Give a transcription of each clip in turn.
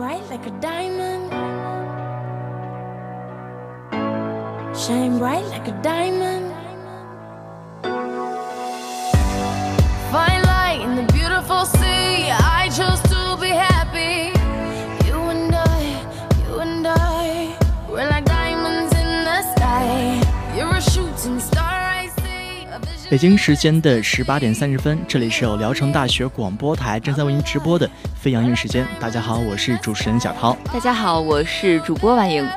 bright like a diamond. Shine bright like a diamond. Fine light in the beautiful sea. I chose to be happy. You and I, you and I, we're like diamonds in the sky. You're a shooting star, I see. A vision 北京时间的十八点三十分，这里是由聊城大学广播台正在为您直播的 飞扬音乐时间。大家好，我是主持人小涛。大家好，我是主播婉莹。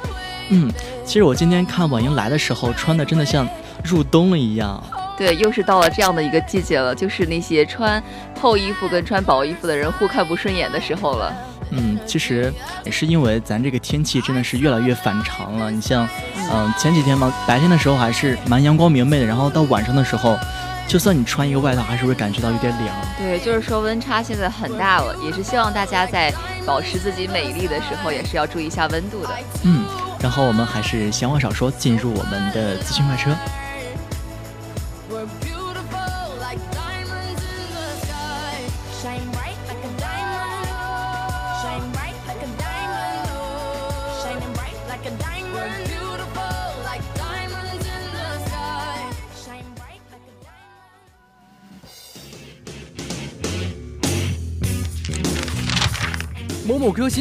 嗯，其实我今天看婉莹来的时候，穿的真的像入冬了一样。对，又是到了这样的一个季节了，就是那些穿厚衣服跟穿薄衣服的人互看不顺眼的时候了。嗯，其实也是因为咱这个天气真的是越来越反常了。你像，嗯、前几天嘛，白天的时候还是蛮阳光明媚的，然后到晚上的时候，就算你穿一个外套，还是会感觉到有点凉。对，就是说温差现在很大了，也是希望大家在保持自己美丽的时候，也是要注意一下温度的。嗯，然后我们还是闲话少说，进入我们的资讯快车。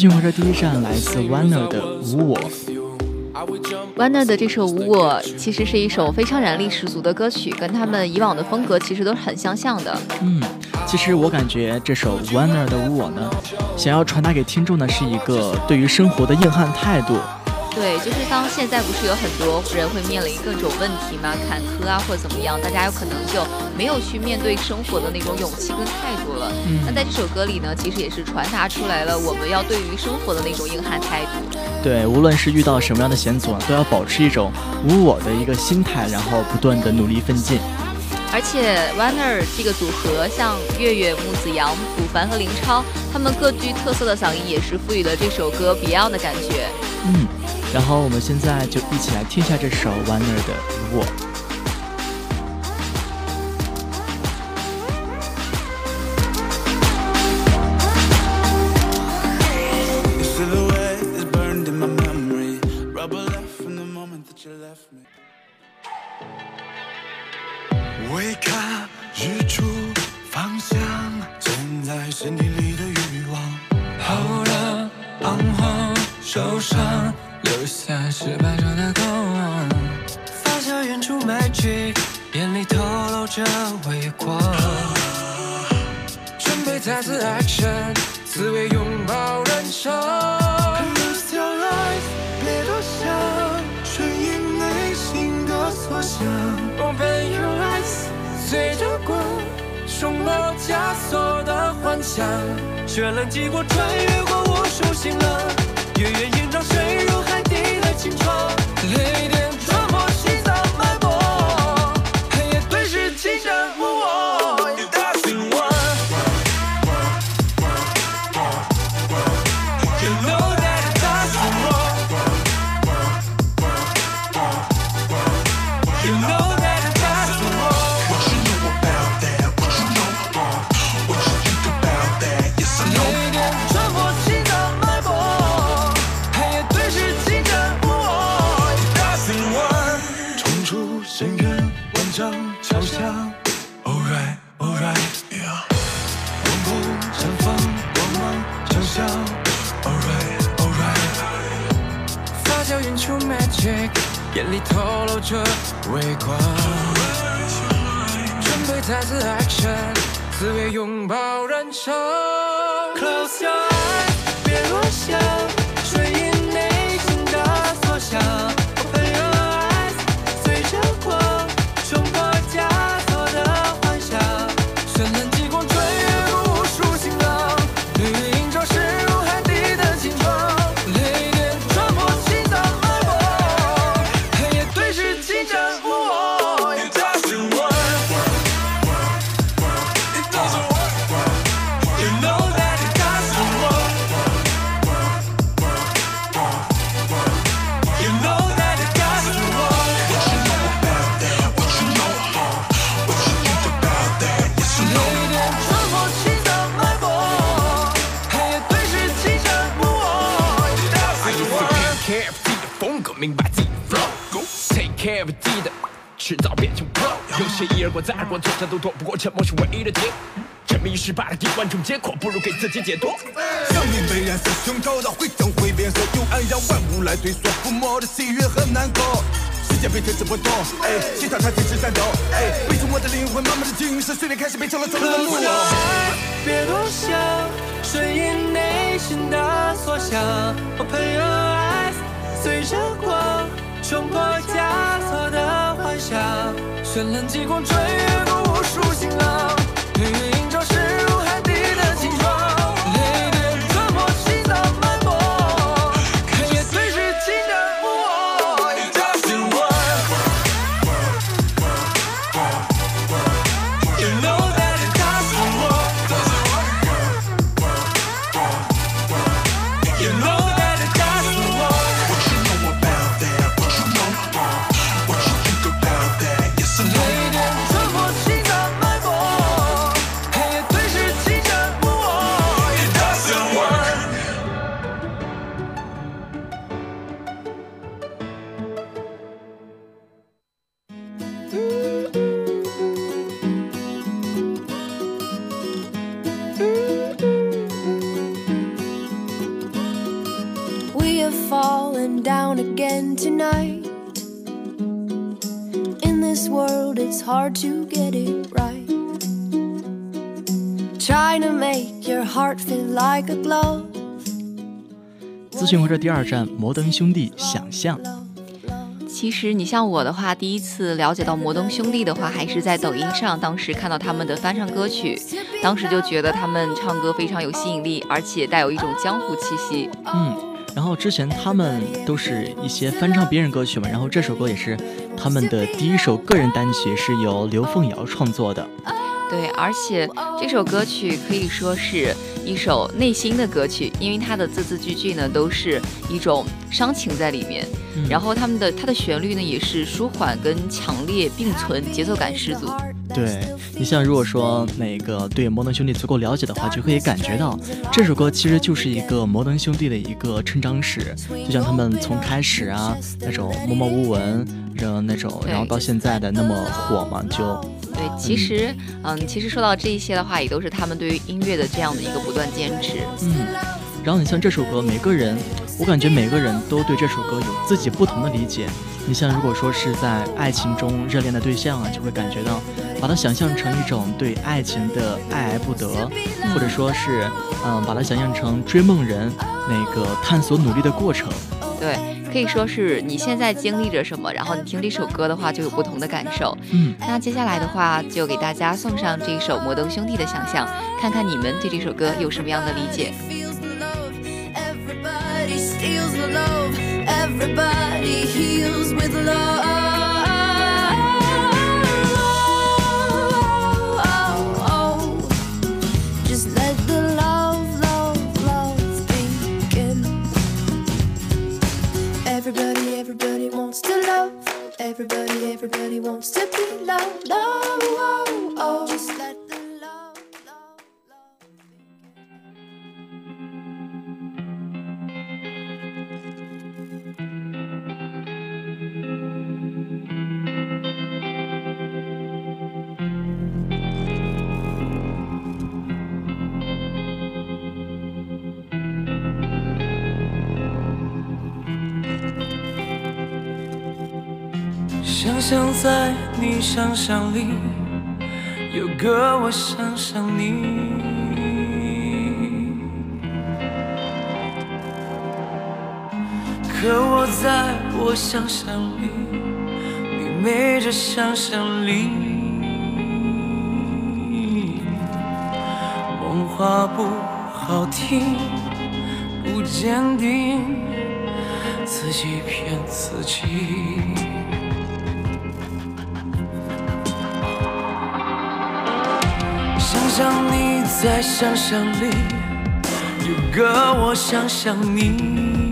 讯快车第一站来自 Wanner 的《无我》。Warner 的这首《无我》其实是一首非常燃力十足的歌曲，跟他们以往的风格其实都是很相像的。嗯，其实我感觉这首 Wanner 的《无我》呢，想要传达给听众的是一个对于生活的硬汉态度。现在不是有很多人会面临各种问题吗，坎坷啊或者怎么样，大家有可能就没有去面对生活的那种勇气跟态度了。嗯那在这首歌里呢，其实也是传达出来了我们要对于生活的那种硬汉态度。对，无论是遇到什么样的险阻啊，都要保持一种无我的一个心态，然后不断的努力奋进。而且 Wanner 这个组合，像月月、木子阳、卜凡和林超，他们各具特色的嗓音，也是赋予了这首歌 Beyond 的感觉。嗯，然后我们现在就一起来听一下这首 Warner 的《我》。眼里透露着微光，准备再次爱神，只为拥抱人生。Lose your eyes，别多想，顺应内心的所向。Open your eyes，随着光，冲破枷锁的幻想。绚烂极光穿越过无数星河，月圆映照坠入海底的惊窗，雷电。渊，万丈桥下。Alright, alright, yeah. 永不绽放光芒，想象。Alright, alright. 发酵演出 magic，眼里透露着微光。准备再次 action，自卫拥抱燃烧。Close your eyes，别落下，有些一而过再而过，错杀都躲不过，沉默是唯一的解。沉迷于失败的敌，万种结果，不如给自己解脱。生命被染色，胸口的灰烬会变色，幽暗让万物来对锁，抚摸的喜悦和难过。世界被天使波动，哎，心跳它天使战斗，哎，背出我的灵魂，慢慢的精神，碎裂开始变成了错的路。Your eyes，别多想，顺应内心的所想。Open your eyes，随着光冲破枷锁的幻想。绚烂极光穿越过无数星浪，资讯火车第二站，摩登兄弟想象。其实你像我的话，第一次了解到摩登兄弟的话，还是在抖音上，当时看到他们的翻唱歌曲，当时就觉得他们唱歌非常有吸引力，而且带有一种江湖气息。嗯，然后之前他们都是一些翻唱别人歌曲嘛，然后这首歌也是他们的第一首个人单曲，是由刘凤瑶创作的。对，而且这首歌曲可以说是一首内心的歌曲，因为它的字字句句呢都是一种伤情在里面，嗯然后他们的它的旋律呢也是舒缓跟强烈并存，节奏感十足。对你像如果说那个对摩登兄弟足够了解的话，就可以感觉到这首歌其实就是一个摩登兄弟的一个成长史，就像他们从开始啊那种默默无闻，然后那种，然后到现在的那么火嘛，就对，其实，嗯，其实说到这一些的话，也都是他们对于音乐的这样的一个不断坚持。嗯。然后你像这首歌，每个人，我感觉每个人都对这首歌有自己不同的理解。你像如果说是在爱情中热恋的对象啊，就会感觉到把它想象成一种对爱情的爱而不得，或者说是嗯把它想象成追梦人那个探索努力的过程，对，可以说是你现在经历着什么，然后你听这首歌的话就有不同的感受。嗯，那接下来的话就给大家送上这首摩登兄弟的想象，看看你们对这首歌有什么样的理解。Steals the love. Everybody heals with love. Just let the love, love, love begin. Everybody, everybody wants to love. Everybody, everybody wants to be loved. Oh, 想在你想象里有个我想象你，可我在我想象里，你没这想象力。梦话不好听，不坚定，自己骗自己。想象你在想象里有个我想象你，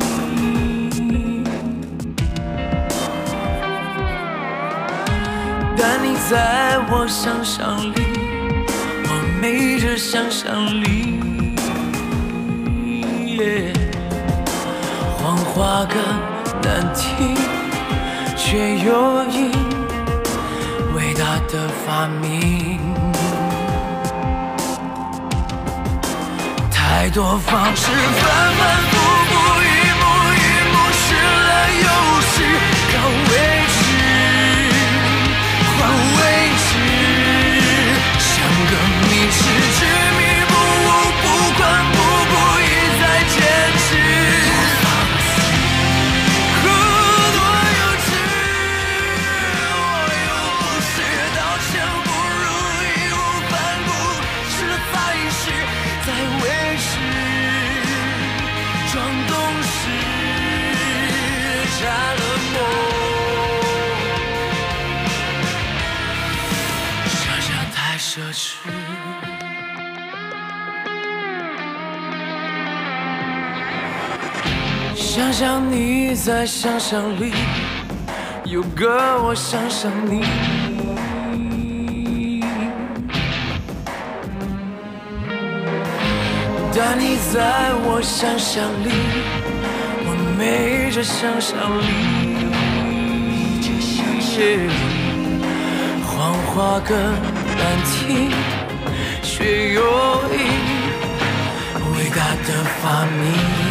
但你在我想象里，我没这想象力。谎话更难听，却有因，伟大的发明。太多方式，反反复复，一幕一幕，失了又在想象里有个我想象你，但你在我想象里，我没这想象力。谎话更难听，却有瘾，伟大的发明。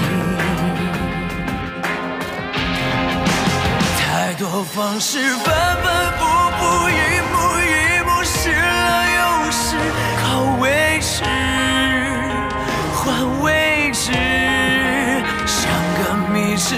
多方式，反反复复，一幕一幕，试了又试，靠位置换位置，像个迷痴，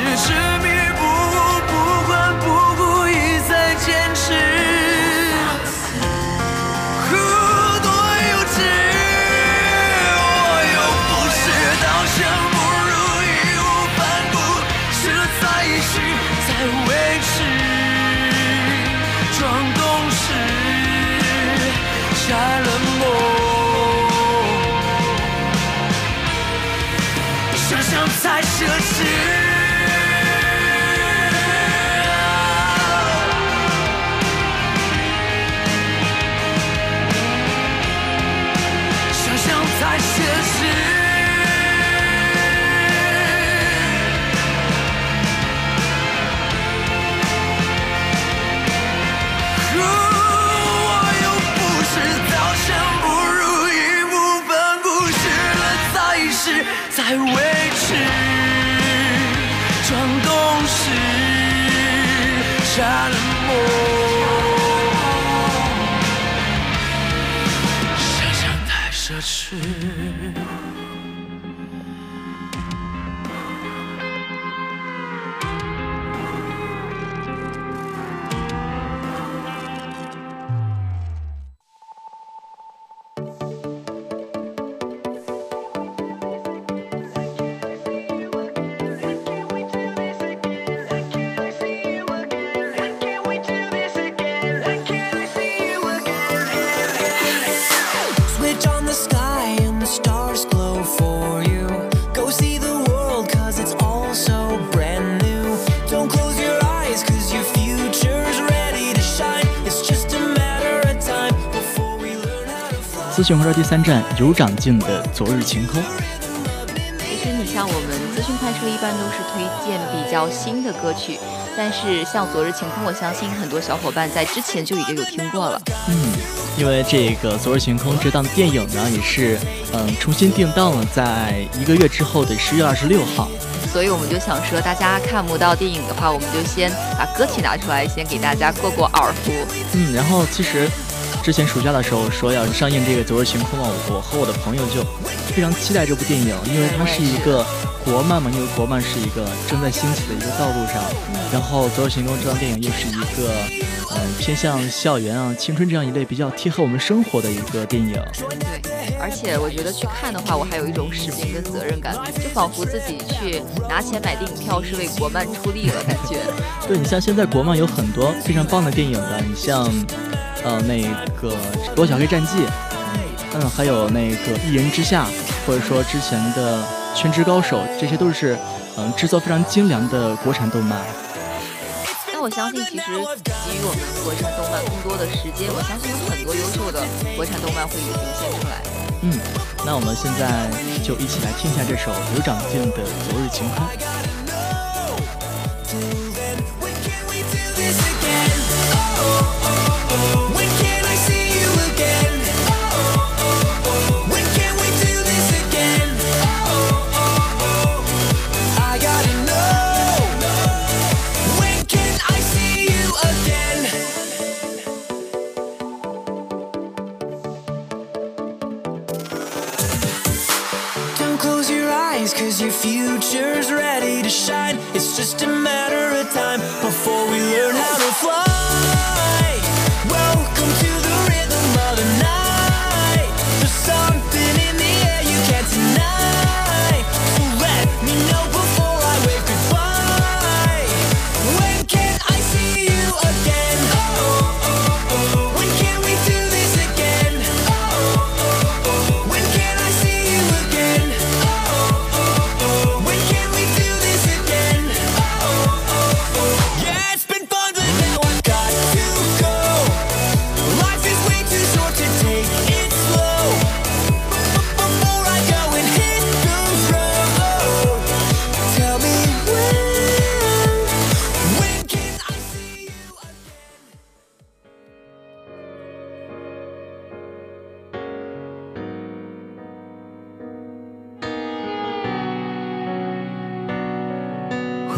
试，再维持，装懂事，瞎了梦。想象太奢侈。资讯快车第三站有长进的《昨日晴空》。其实你像我们资讯快车一般都是推荐比较新的歌曲，但是像《昨日晴空》，我相信很多小伙伴在之前就已经有听过了。嗯，因为这个《昨日晴空》这档电影呢，也是嗯重新定档了，在一个月之后的十月二十六号。所以我们就想说，大家看不到电影的话，我们就先把歌曲拿出来，先给大家过过耳福。嗯，然后其实之前暑假的时候说要上映这个《昨日晴空》嘛，我和我的朋友就非常期待这部电影，因为它是一个国漫嘛，因为国漫是一个正在兴起的一个道路上。然后《昨日晴空》这张电影又是一个嗯偏向校园啊、青春这样一类比较贴合我们生活的一个电影。对，而且我觉得去看的话，我还有一种使命跟责任感，就仿佛自己去拿钱买电影票是为国漫出力了，感觉。对你像现在国漫有很多非常棒的电影的，你像呃那个《罗小黑战记》，嗯，还有那个《一人之下》，或者说之前的《全职高手》，这些都是嗯制作非常精良的国产动漫。但我相信，其实给予我们国产动漫更多的时间，我相信有很多优秀的国产动漫会涌现出来。嗯，那我们现在就一起来听一下这首刘长健的《昨日晴空》。Close your eyes, cause your future's ready to shine. It's just a matter of time before we learn how to fly.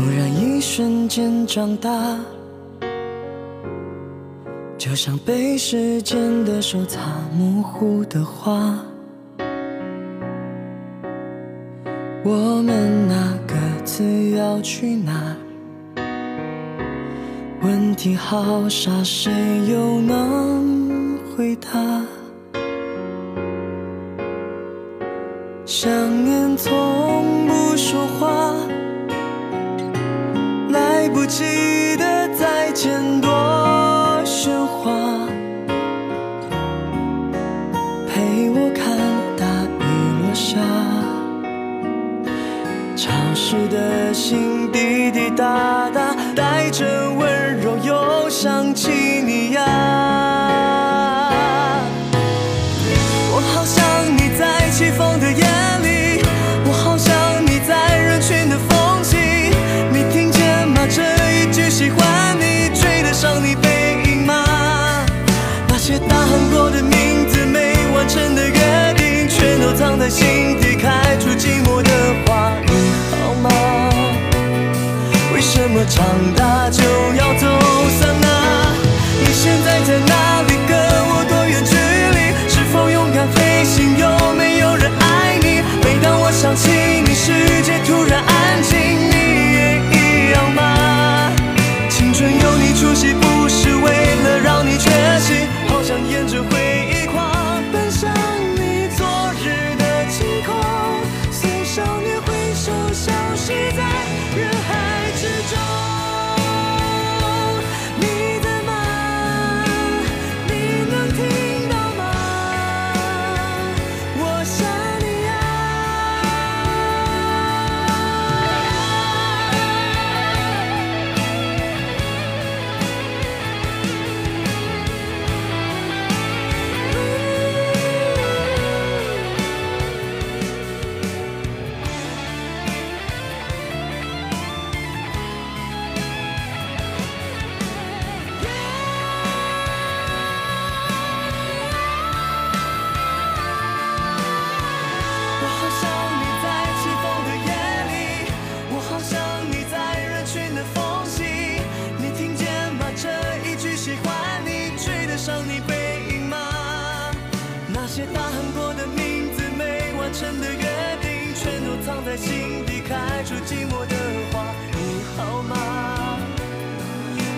忽然一瞬间长大，就像被时间的手擦模糊的画。我们那各自要去哪？问题好傻，谁又能回答？想念从心底，开出寂寞的花。你好吗？为什么长大就要走散啊？你现在在哪里？隔我多远距离？是否勇敢飞行？有没有人爱你？每当我想起你，世界突然安静，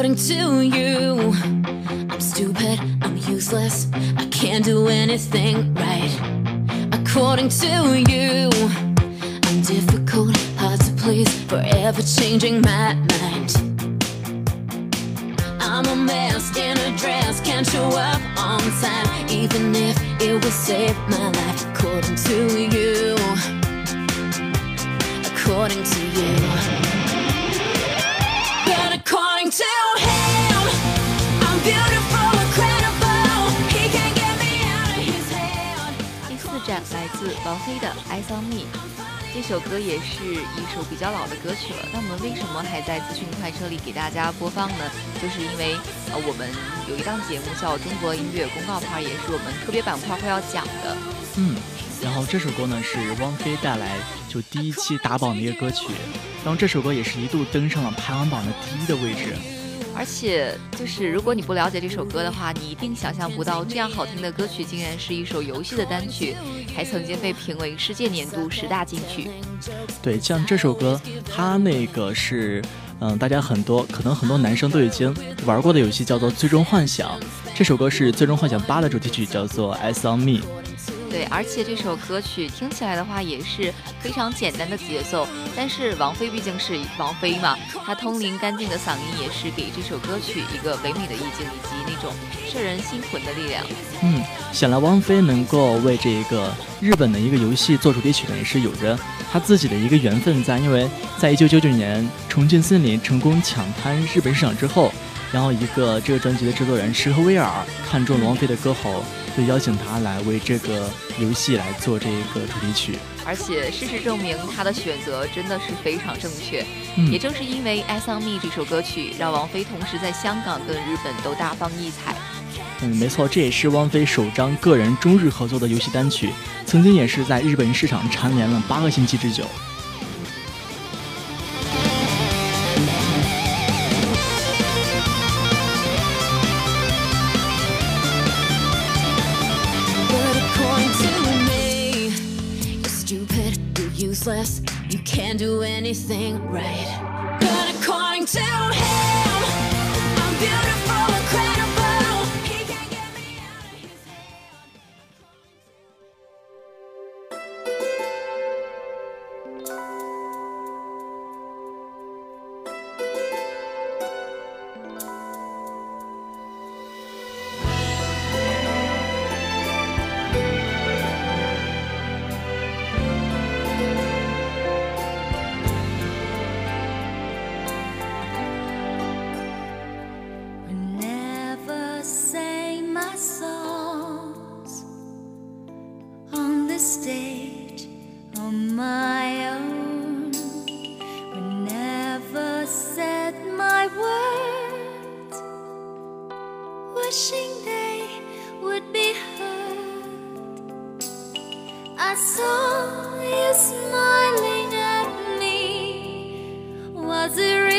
According to you, I'm stupid, I'm useless, I can't do anything right. According to you, I'm difficult, hard to please, forever changing my mind. I'm a mess in a dress, can't show up on time, even if it will save my life. According to you, according to you. 自王菲的《爱桑蜜》，这首歌也是一首比较老的歌曲了。那我们为什么还在资讯快车里给大家播放呢？就是因为呃，我们有一档节目叫《中国音乐公告牌》，也是我们特别板块会要讲的。嗯，然后这首歌呢是汪菲带来就第一期打榜的一个歌曲，然后这首歌也是一度登上了排行榜的第一的位置。而且，就是如果你不了解这首歌的话，你一定想象不到这样好听的歌曲竟然是一首游戏的单曲，还曾经被评为世界年度十大金曲。对，像这首歌，它那个是，嗯，大家很多可能很多男生都已经玩过的游戏叫做《最终幻想》，这首歌是《最终幻想八》的主题曲，叫做《S on Me》。对，而且这首歌曲听起来的话也是非常简单的节奏，但是王菲毕竟是王菲嘛，她通灵干净的嗓音也是给这首歌曲一个唯美的意境以及那种摄人心魂的力量。嗯，显然王菲能够为这个日本的一个游戏做主题曲呢，也是有着她自己的一个缘分在，因为在一九九九年《重庆森林》成功抢滩日本市场之后，然后一个这个专辑的制作人石河威尔看中了王菲的歌喉。就邀请他来为这个游戏来做这个主题曲，而且事实证明他的选择真的是非常正确。嗯、也正是因为《爱上 me》这首歌曲，让王菲同时在香港跟日本都大放异彩。嗯，没错，这也是王菲首张个人中日合作的游戏单曲，曾经也是在日本市场蝉联了八个星期之久。Useless. You can't do anything right. But according to him, I'm beautiful, I saw you smiling at me. Was it?